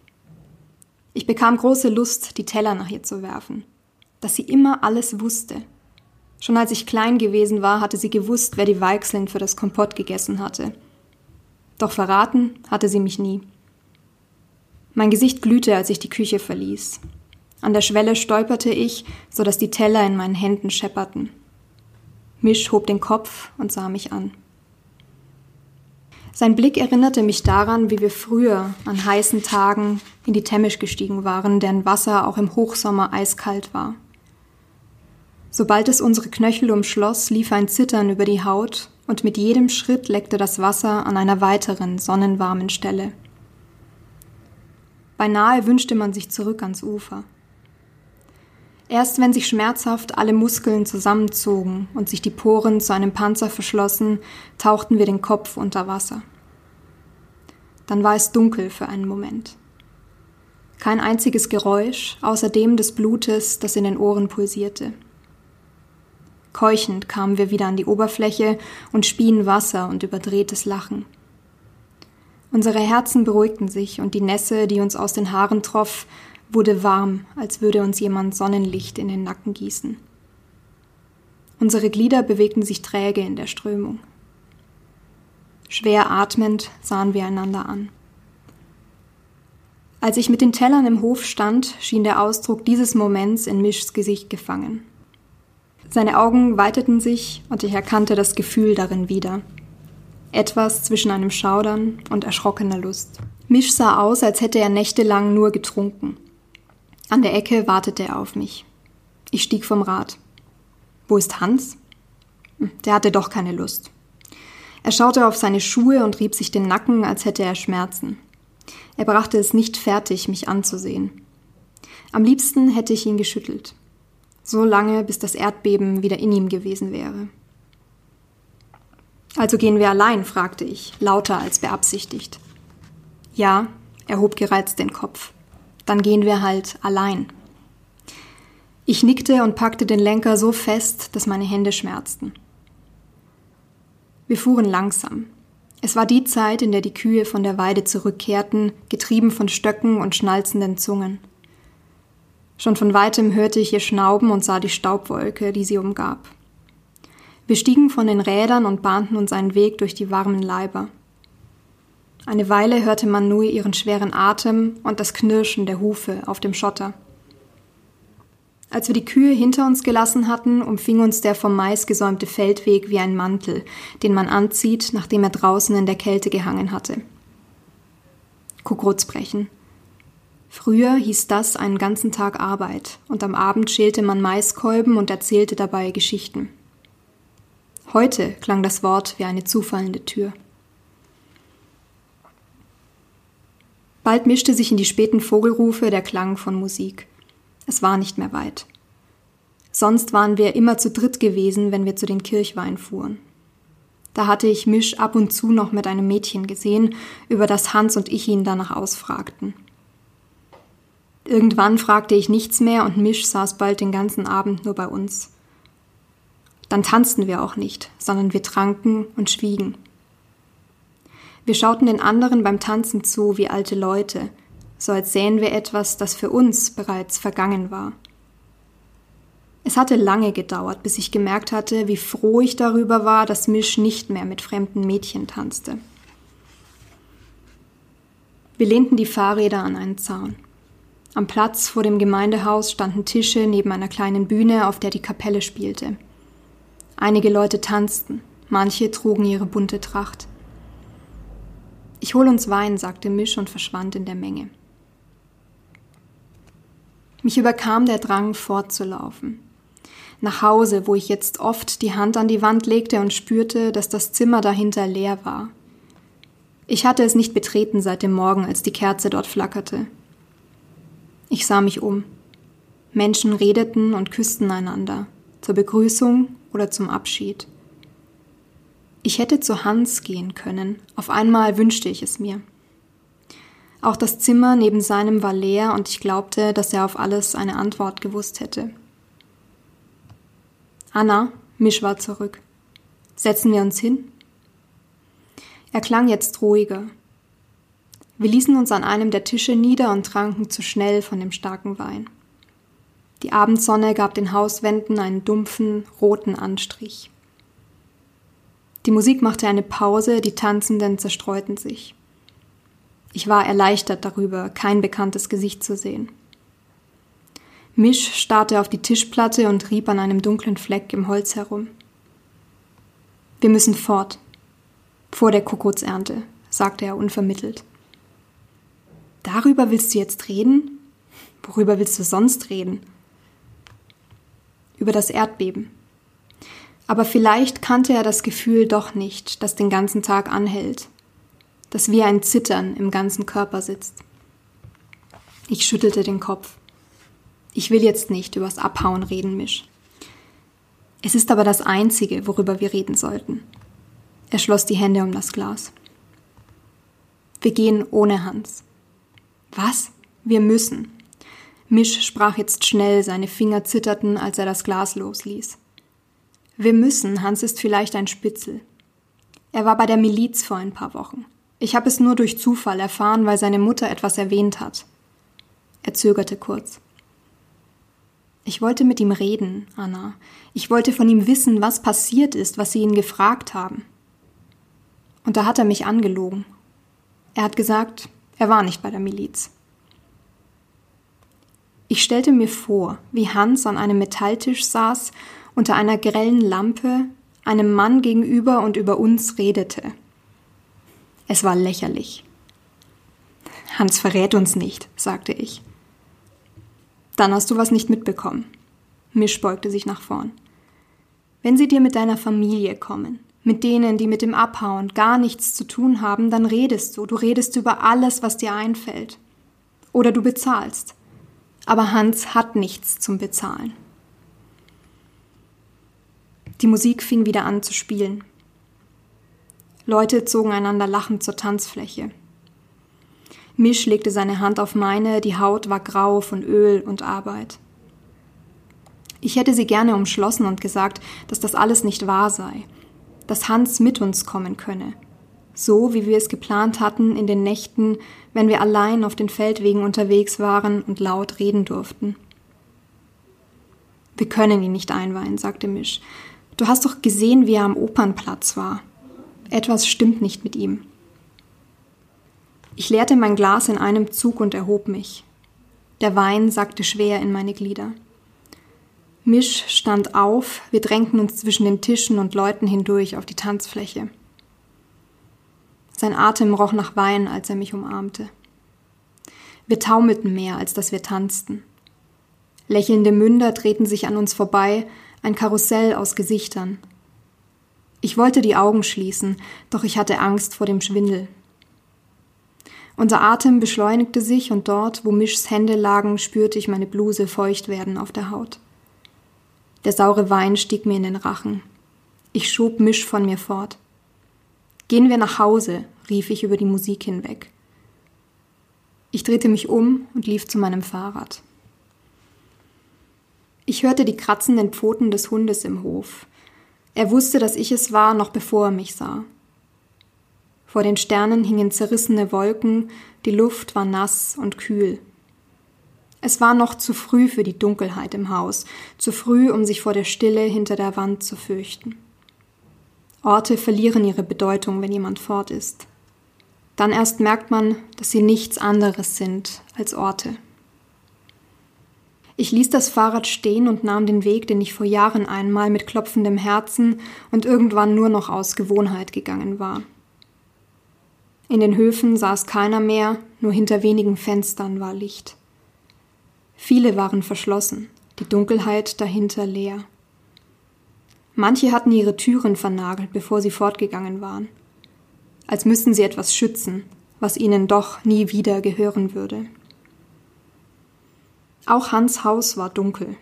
Ich bekam große Lust, die Teller nach ihr zu werfen. Dass sie immer alles wusste. Schon als ich klein gewesen war, hatte sie gewusst, wer die Weichseln für das Kompott gegessen hatte. Doch verraten hatte sie mich nie. Mein Gesicht glühte, als ich die Küche verließ. An der Schwelle stolperte ich, so dass die Teller in meinen Händen schepperten. Misch hob den Kopf und sah mich an. Sein Blick erinnerte mich daran, wie wir früher an heißen Tagen in die Temmisch gestiegen waren, deren Wasser auch im Hochsommer eiskalt war. Sobald es unsere Knöchel umschloss, lief ein Zittern über die Haut und mit jedem Schritt leckte das Wasser an einer weiteren sonnenwarmen Stelle. Beinahe wünschte man sich zurück ans Ufer. Erst wenn sich schmerzhaft alle Muskeln zusammenzogen und sich die Poren zu einem Panzer verschlossen, tauchten wir den Kopf unter Wasser. Dann war es dunkel für einen Moment. Kein einziges Geräusch außer dem des Blutes, das in den Ohren pulsierte. Keuchend kamen wir wieder an die Oberfläche und spien Wasser und überdrehtes Lachen. Unsere Herzen beruhigten sich und die Nässe, die uns aus den Haaren troff, wurde warm, als würde uns jemand Sonnenlicht in den Nacken gießen. Unsere Glieder bewegten sich träge in der Strömung. Schwer atmend sahen wir einander an. Als ich mit den Tellern im Hof stand, schien der Ausdruck dieses Moments in Mischs Gesicht gefangen. Seine Augen weiteten sich und ich erkannte das Gefühl darin wieder. Etwas zwischen einem Schaudern und erschrockener Lust. Misch sah aus, als hätte er nächtelang nur getrunken. An der Ecke wartete er auf mich. Ich stieg vom Rad. Wo ist Hans? Hm, der hatte doch keine Lust. Er schaute auf seine Schuhe und rieb sich den Nacken, als hätte er Schmerzen. Er brachte es nicht fertig, mich anzusehen. Am liebsten hätte ich ihn geschüttelt. So lange, bis das Erdbeben wieder in ihm gewesen wäre. Also gehen wir allein? fragte ich, lauter als beabsichtigt. Ja, er hob gereizt den Kopf. Dann gehen wir halt allein. Ich nickte und packte den Lenker so fest, dass meine Hände schmerzten. Wir fuhren langsam. Es war die Zeit, in der die Kühe von der Weide zurückkehrten, getrieben von Stöcken und schnalzenden Zungen. Schon von weitem hörte ich ihr Schnauben und sah die Staubwolke, die sie umgab. Wir stiegen von den Rädern und bahnten uns einen Weg durch die warmen Leiber. Eine Weile hörte man nur ihren schweren Atem und das Knirschen der Hufe auf dem Schotter. Als wir die Kühe hinter uns gelassen hatten, umfing uns der vom Mais gesäumte Feldweg wie ein Mantel, den man anzieht, nachdem er draußen in der Kälte gehangen hatte. brechen. Früher hieß das einen ganzen Tag Arbeit, und am Abend schälte man Maiskolben und erzählte dabei Geschichten. Heute klang das Wort wie eine zufallende Tür. Bald mischte sich in die späten Vogelrufe der Klang von Musik. Es war nicht mehr weit. Sonst waren wir immer zu dritt gewesen, wenn wir zu den Kirchweinen fuhren. Da hatte ich Misch ab und zu noch mit einem Mädchen gesehen, über das Hans und ich ihn danach ausfragten. Irgendwann fragte ich nichts mehr und Misch saß bald den ganzen Abend nur bei uns. Dann tanzten wir auch nicht, sondern wir tranken und schwiegen. Wir schauten den anderen beim Tanzen zu wie alte Leute, so als sähen wir etwas, das für uns bereits vergangen war. Es hatte lange gedauert, bis ich gemerkt hatte, wie froh ich darüber war, dass Misch nicht mehr mit fremden Mädchen tanzte. Wir lehnten die Fahrräder an einen Zaun. Am Platz vor dem Gemeindehaus standen Tische neben einer kleinen Bühne, auf der die Kapelle spielte. Einige Leute tanzten, manche trugen ihre bunte Tracht. Ich hol uns Wein, sagte Misch und verschwand in der Menge. Mich überkam der Drang, fortzulaufen. Nach Hause, wo ich jetzt oft die Hand an die Wand legte und spürte, dass das Zimmer dahinter leer war. Ich hatte es nicht betreten seit dem Morgen, als die Kerze dort flackerte. Ich sah mich um. Menschen redeten und küssten einander, zur Begrüßung oder zum Abschied. Ich hätte zu Hans gehen können, auf einmal wünschte ich es mir. Auch das Zimmer neben seinem war leer und ich glaubte, dass er auf alles eine Antwort gewusst hätte. Anna, Misch war zurück. Setzen wir uns hin? Er klang jetzt ruhiger. Wir ließen uns an einem der Tische nieder und tranken zu schnell von dem starken Wein. Die Abendsonne gab den Hauswänden einen dumpfen, roten Anstrich. Die Musik machte eine Pause, die Tanzenden zerstreuten sich. Ich war erleichtert darüber, kein bekanntes Gesicht zu sehen. Misch starrte auf die Tischplatte und rieb an einem dunklen Fleck im Holz herum. Wir müssen fort. Vor der Kuckucksernte, sagte er unvermittelt. Darüber willst du jetzt reden? Worüber willst du sonst reden? Über das Erdbeben. Aber vielleicht kannte er das Gefühl doch nicht, das den ganzen Tag anhält, das wie ein Zittern im ganzen Körper sitzt. Ich schüttelte den Kopf. Ich will jetzt nicht übers Abhauen reden, Misch. Es ist aber das Einzige, worüber wir reden sollten. Er schloss die Hände um das Glas. Wir gehen ohne Hans. Was? Wir müssen. Misch sprach jetzt schnell, seine Finger zitterten, als er das Glas losließ. Wir müssen, Hans ist vielleicht ein Spitzel. Er war bei der Miliz vor ein paar Wochen. Ich habe es nur durch Zufall erfahren, weil seine Mutter etwas erwähnt hat. Er zögerte kurz. Ich wollte mit ihm reden, Anna. Ich wollte von ihm wissen, was passiert ist, was sie ihn gefragt haben. Und da hat er mich angelogen. Er hat gesagt, er war nicht bei der Miliz. Ich stellte mir vor, wie Hans an einem Metalltisch saß, unter einer grellen Lampe, einem Mann gegenüber und über uns redete. Es war lächerlich. Hans verrät uns nicht, sagte ich. Dann hast du was nicht mitbekommen. Misch beugte sich nach vorn. Wenn sie dir mit deiner Familie kommen, mit denen, die mit dem Abhauen gar nichts zu tun haben, dann redest du. Du redest über alles, was dir einfällt. Oder du bezahlst. Aber Hans hat nichts zum Bezahlen. Die Musik fing wieder an zu spielen. Leute zogen einander lachend zur Tanzfläche. Misch legte seine Hand auf meine, die Haut war grau von Öl und Arbeit. Ich hätte sie gerne umschlossen und gesagt, dass das alles nicht wahr sei, dass Hans mit uns kommen könne, so wie wir es geplant hatten in den Nächten, wenn wir allein auf den Feldwegen unterwegs waren und laut reden durften. Wir können ihn nicht einweihen, sagte Misch. Du hast doch gesehen, wie er am Opernplatz war. Etwas stimmt nicht mit ihm. Ich leerte mein Glas in einem Zug und erhob mich. Der Wein sackte schwer in meine Glieder. Misch stand auf, wir drängten uns zwischen den Tischen und Leuten hindurch auf die Tanzfläche. Sein Atem roch nach Wein, als er mich umarmte. Wir taumelten mehr, als dass wir tanzten. Lächelnde Münder drehten sich an uns vorbei, ein Karussell aus Gesichtern. Ich wollte die Augen schließen, doch ich hatte Angst vor dem Schwindel. Unser Atem beschleunigte sich und dort, wo Mischs Hände lagen, spürte ich meine Bluse feucht werden auf der Haut. Der saure Wein stieg mir in den Rachen. Ich schob Misch von mir fort. Gehen wir nach Hause, rief ich über die Musik hinweg. Ich drehte mich um und lief zu meinem Fahrrad. Ich hörte die kratzenden Pfoten des Hundes im Hof. Er wusste, dass ich es war, noch bevor er mich sah. Vor den Sternen hingen zerrissene Wolken, die Luft war nass und kühl. Es war noch zu früh für die Dunkelheit im Haus, zu früh, um sich vor der Stille hinter der Wand zu fürchten. Orte verlieren ihre Bedeutung, wenn jemand fort ist. Dann erst merkt man, dass sie nichts anderes sind als Orte. Ich ließ das Fahrrad stehen und nahm den Weg, den ich vor Jahren einmal mit klopfendem Herzen und irgendwann nur noch aus Gewohnheit gegangen war. In den Höfen saß keiner mehr, nur hinter wenigen Fenstern war Licht. Viele waren verschlossen, die Dunkelheit dahinter leer. Manche hatten ihre Türen vernagelt, bevor sie fortgegangen waren, als müssten sie etwas schützen, was ihnen doch nie wieder gehören würde. Auch Hans Haus war dunkel.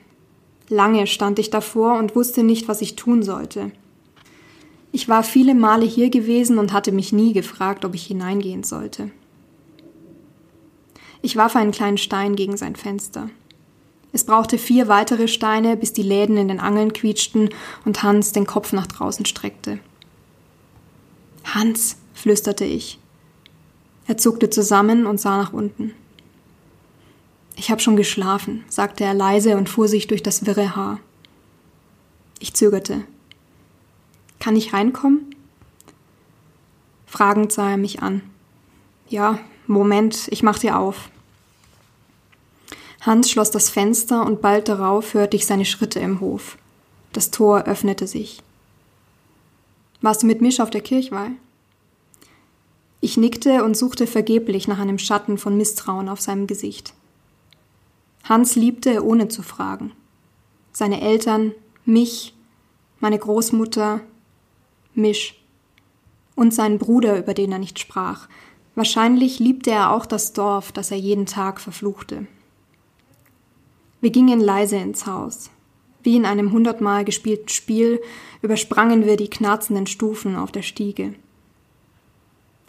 Lange stand ich davor und wusste nicht, was ich tun sollte. Ich war viele Male hier gewesen und hatte mich nie gefragt, ob ich hineingehen sollte. Ich warf einen kleinen Stein gegen sein Fenster. Es brauchte vier weitere Steine, bis die Läden in den Angeln quietschten und Hans den Kopf nach draußen streckte. Hans, flüsterte ich. Er zuckte zusammen und sah nach unten. Ich habe schon geschlafen, sagte er leise und fuhr sich durch das wirre Haar. Ich zögerte. Kann ich reinkommen? Fragend sah er mich an. Ja, Moment, ich mach dir auf. Hans schloss das Fenster und bald darauf hörte ich seine Schritte im Hof. Das Tor öffnete sich. Warst du mit Misch auf der Kirchweih? Ich nickte und suchte vergeblich nach einem Schatten von Misstrauen auf seinem Gesicht. Hans liebte, ohne zu fragen. Seine Eltern, mich, meine Großmutter, Misch. Und seinen Bruder, über den er nicht sprach. Wahrscheinlich liebte er auch das Dorf, das er jeden Tag verfluchte. Wir gingen leise ins Haus. Wie in einem hundertmal gespielten Spiel übersprangen wir die knarzenden Stufen auf der Stiege.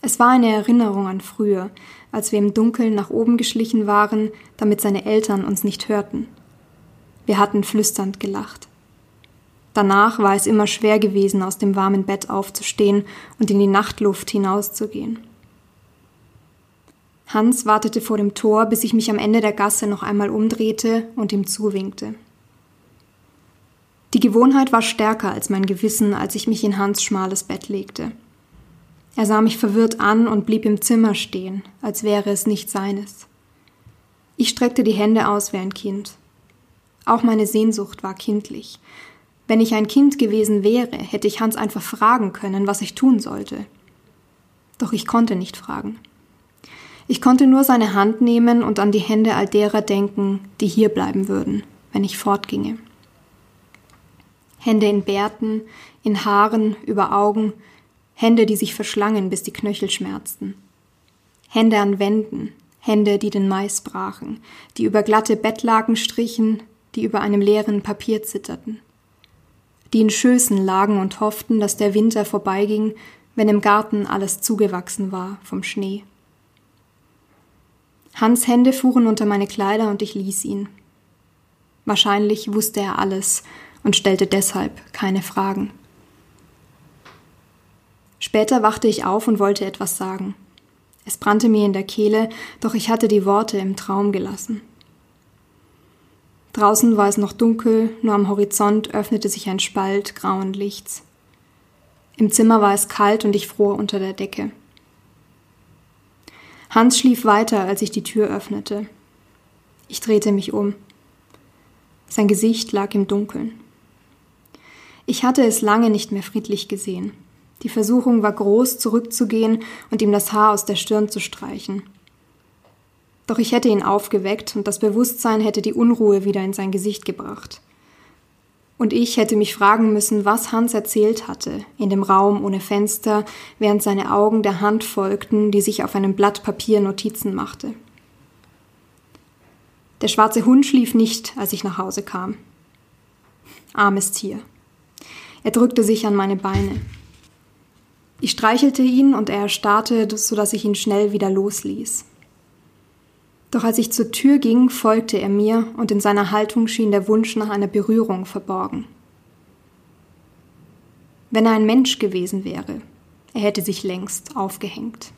Es war eine Erinnerung an früher, als wir im Dunkeln nach oben geschlichen waren, damit seine Eltern uns nicht hörten. Wir hatten flüsternd gelacht. Danach war es immer schwer gewesen, aus dem warmen Bett aufzustehen und in die Nachtluft hinauszugehen. Hans wartete vor dem Tor, bis ich mich am Ende der Gasse noch einmal umdrehte und ihm zuwinkte. Die Gewohnheit war stärker als mein Gewissen, als ich mich in Hans schmales Bett legte. Er sah mich verwirrt an und blieb im Zimmer stehen, als wäre es nicht seines. Ich streckte die Hände aus wie ein Kind. Auch meine Sehnsucht war kindlich. Wenn ich ein Kind gewesen wäre, hätte ich Hans einfach fragen können, was ich tun sollte. Doch ich konnte nicht fragen. Ich konnte nur seine Hand nehmen und an die Hände all derer denken, die hier bleiben würden, wenn ich fortginge. Hände in Bärten, in Haaren, über Augen, Hände, die sich verschlangen, bis die Knöchel schmerzten. Hände an Wänden, Hände, die den Mais brachen, die über glatte Bettlaken strichen, die über einem leeren Papier zitterten. Die in Schößen lagen und hofften, dass der Winter vorbeiging, wenn im Garten alles zugewachsen war vom Schnee. Hans Hände fuhren unter meine Kleider und ich ließ ihn. Wahrscheinlich wusste er alles und stellte deshalb keine Fragen. Später wachte ich auf und wollte etwas sagen. Es brannte mir in der Kehle, doch ich hatte die Worte im Traum gelassen. Draußen war es noch dunkel, nur am Horizont öffnete sich ein Spalt grauen Lichts. Im Zimmer war es kalt und ich fror unter der Decke. Hans schlief weiter, als ich die Tür öffnete. Ich drehte mich um. Sein Gesicht lag im Dunkeln. Ich hatte es lange nicht mehr friedlich gesehen. Die Versuchung war groß, zurückzugehen und ihm das Haar aus der Stirn zu streichen. Doch ich hätte ihn aufgeweckt und das Bewusstsein hätte die Unruhe wieder in sein Gesicht gebracht. Und ich hätte mich fragen müssen, was Hans erzählt hatte, in dem Raum ohne Fenster, während seine Augen der Hand folgten, die sich auf einem Blatt Papier Notizen machte. Der schwarze Hund schlief nicht, als ich nach Hause kam. Armes Tier. Er drückte sich an meine Beine. Ich streichelte ihn und er erstarrte, so dass ich ihn schnell wieder losließ. Doch als ich zur Tür ging, folgte er mir und in seiner Haltung schien der Wunsch nach einer Berührung verborgen. Wenn er ein Mensch gewesen wäre, er hätte sich längst aufgehängt.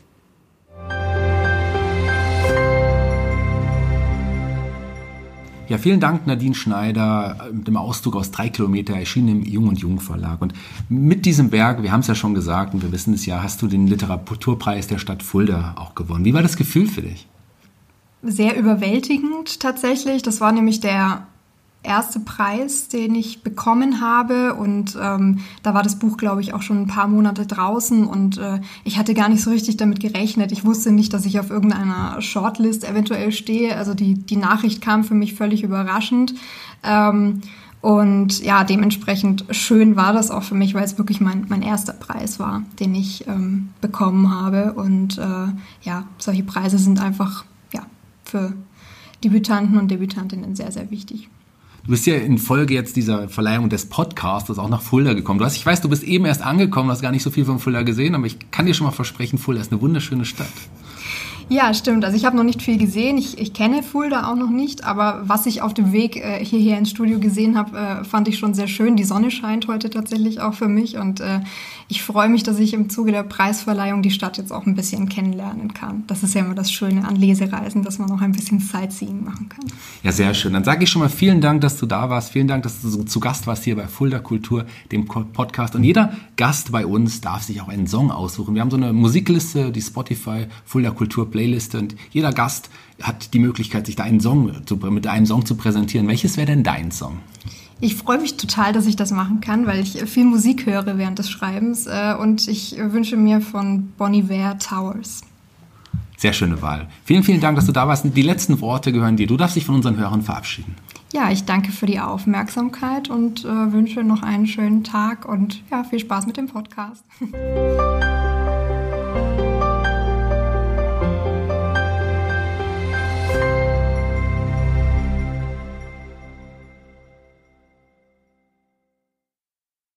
Ja, vielen Dank, Nadine Schneider, mit dem Auszug aus drei Kilometer erschienen im Jung und Jung Verlag. Und mit diesem Werk, wir haben es ja schon gesagt und wir wissen es ja, hast du den Literaturpreis der Stadt Fulda auch gewonnen. Wie war das Gefühl für dich? Sehr überwältigend tatsächlich. Das war nämlich der erste Preis, den ich bekommen habe. Und ähm, da war das Buch, glaube ich, auch schon ein paar Monate draußen. Und äh, ich hatte gar nicht so richtig damit gerechnet. Ich wusste nicht, dass ich auf irgendeiner Shortlist eventuell stehe. Also die, die Nachricht kam für mich völlig überraschend. Ähm, und ja, dementsprechend schön war das auch für mich, weil es wirklich mein, mein erster Preis war, den ich ähm, bekommen habe. Und äh, ja, solche Preise sind einfach für Debütanten und Debütantinnen sehr, sehr wichtig. Du bist ja in Folge jetzt dieser Verleihung des Podcasts auch nach Fulda gekommen. Du hast, ich weiß, du bist eben erst angekommen, hast gar nicht so viel von Fulda gesehen, aber ich kann dir schon mal versprechen, Fulda ist eine wunderschöne Stadt. Ja, stimmt. Also ich habe noch nicht viel gesehen. Ich, ich kenne Fulda auch noch nicht, aber was ich auf dem Weg äh, hierher ins Studio gesehen habe, äh, fand ich schon sehr schön. Die Sonne scheint heute tatsächlich auch für mich und äh, ich freue mich, dass ich im Zuge der Preisverleihung die Stadt jetzt auch ein bisschen kennenlernen kann. Das ist ja immer das Schöne an Lesereisen, dass man noch ein bisschen Sightseeing machen kann. Ja, sehr schön. Dann sage ich schon mal vielen Dank, dass du da warst. Vielen Dank, dass du zu Gast warst hier bei Fulda Kultur, dem Podcast. Und jeder Gast bei uns darf sich auch einen Song aussuchen. Wir haben so eine Musikliste, die Spotify Fulda Kultur Playliste und jeder Gast hat die Möglichkeit, sich da einen Song zu, mit einem Song zu präsentieren. Welches wäre denn dein Song? Ich freue mich total, dass ich das machen kann, weil ich viel Musik höre während des Schreibens äh, und ich wünsche mir von Bonnie Ware Towers. Sehr schöne Wahl. Vielen, vielen Dank, dass du da warst. Die letzten Worte gehören dir. Du darfst dich von unseren Hörern verabschieden. Ja, ich danke für die Aufmerksamkeit und äh, wünsche noch einen schönen Tag und ja, viel Spaß mit dem Podcast. (laughs)